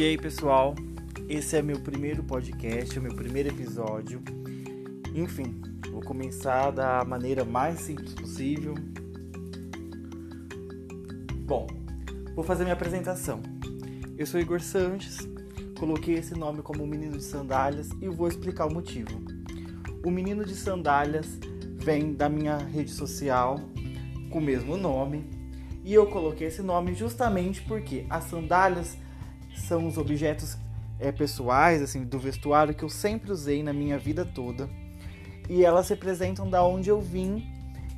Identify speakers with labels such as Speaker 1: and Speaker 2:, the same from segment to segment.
Speaker 1: E aí, pessoal? Esse é meu primeiro podcast, é meu primeiro episódio. Enfim, vou começar da maneira mais simples possível. Bom, vou fazer minha apresentação. Eu sou Igor Sanches, coloquei esse nome como Menino de Sandálias e vou explicar o motivo. O Menino de Sandálias vem da minha rede social com o mesmo nome e eu coloquei esse nome justamente porque as sandálias são os objetos é, pessoais, assim, do vestuário que eu sempre usei na minha vida toda. E elas representam da onde eu vim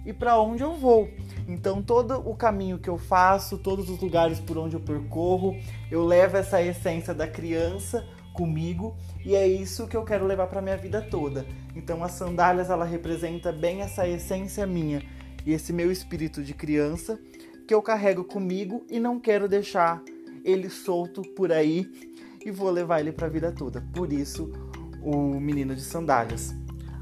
Speaker 1: e para onde eu vou. Então todo o caminho que eu faço, todos os lugares por onde eu percorro, eu levo essa essência da criança comigo e é isso que eu quero levar para minha vida toda. Então as sandálias ela representa bem essa essência minha e esse meu espírito de criança que eu carrego comigo e não quero deixar ele solto por aí e vou levar ele para a vida toda. Por isso, o menino de sandálias.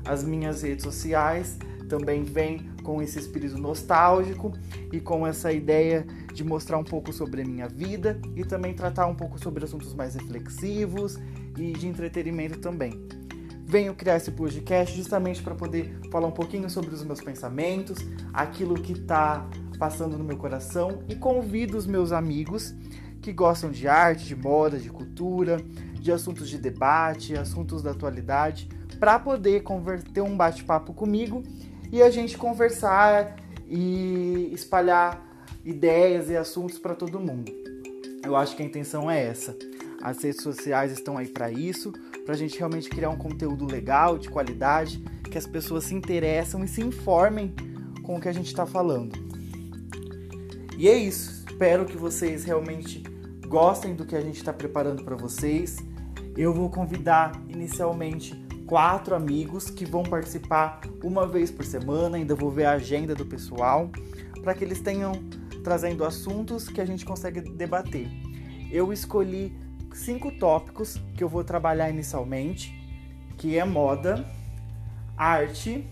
Speaker 1: As minhas redes sociais também vêm com esse espírito nostálgico e com essa ideia de mostrar um pouco sobre a minha vida e também tratar um pouco sobre assuntos mais reflexivos e de entretenimento também. Venho criar esse podcast justamente para poder falar um pouquinho sobre os meus pensamentos, aquilo que está passando no meu coração e convido os meus amigos que gostam de arte, de moda, de cultura, de assuntos de debate, assuntos da atualidade, para poder converter um bate-papo comigo e a gente conversar e espalhar ideias e assuntos para todo mundo. Eu acho que a intenção é essa. As redes sociais estão aí para isso, para a gente realmente criar um conteúdo legal, de qualidade, que as pessoas se interessam e se informem com o que a gente está falando. E é isso. Espero que vocês realmente gostem do que a gente está preparando para vocês. Eu vou convidar inicialmente quatro amigos que vão participar uma vez por semana. Ainda vou ver a agenda do pessoal para que eles tenham trazendo assuntos que a gente consegue debater. Eu escolhi cinco tópicos que eu vou trabalhar inicialmente, que é moda, arte,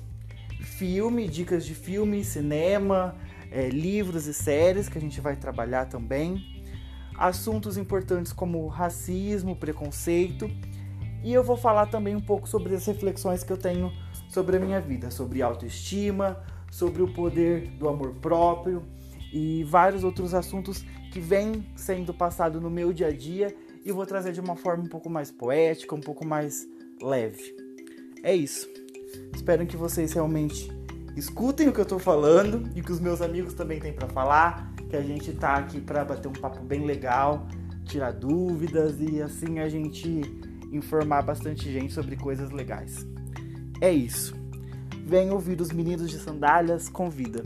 Speaker 1: filme, dicas de filme, cinema, é, livros e séries que a gente vai trabalhar também, assuntos importantes como racismo, preconceito, e eu vou falar também um pouco sobre as reflexões que eu tenho sobre a minha vida, sobre autoestima, sobre o poder do amor próprio e vários outros assuntos que vêm sendo passado no meu dia a dia e vou trazer de uma forma um pouco mais poética, um pouco mais leve. É isso. Espero que vocês realmente escutem o que eu tô falando e que os meus amigos também têm para falar, que a gente tá aqui para bater um papo bem legal, tirar dúvidas e assim a gente informar bastante gente sobre coisas legais. É isso. Venha ouvir os meninos de sandálias, convida.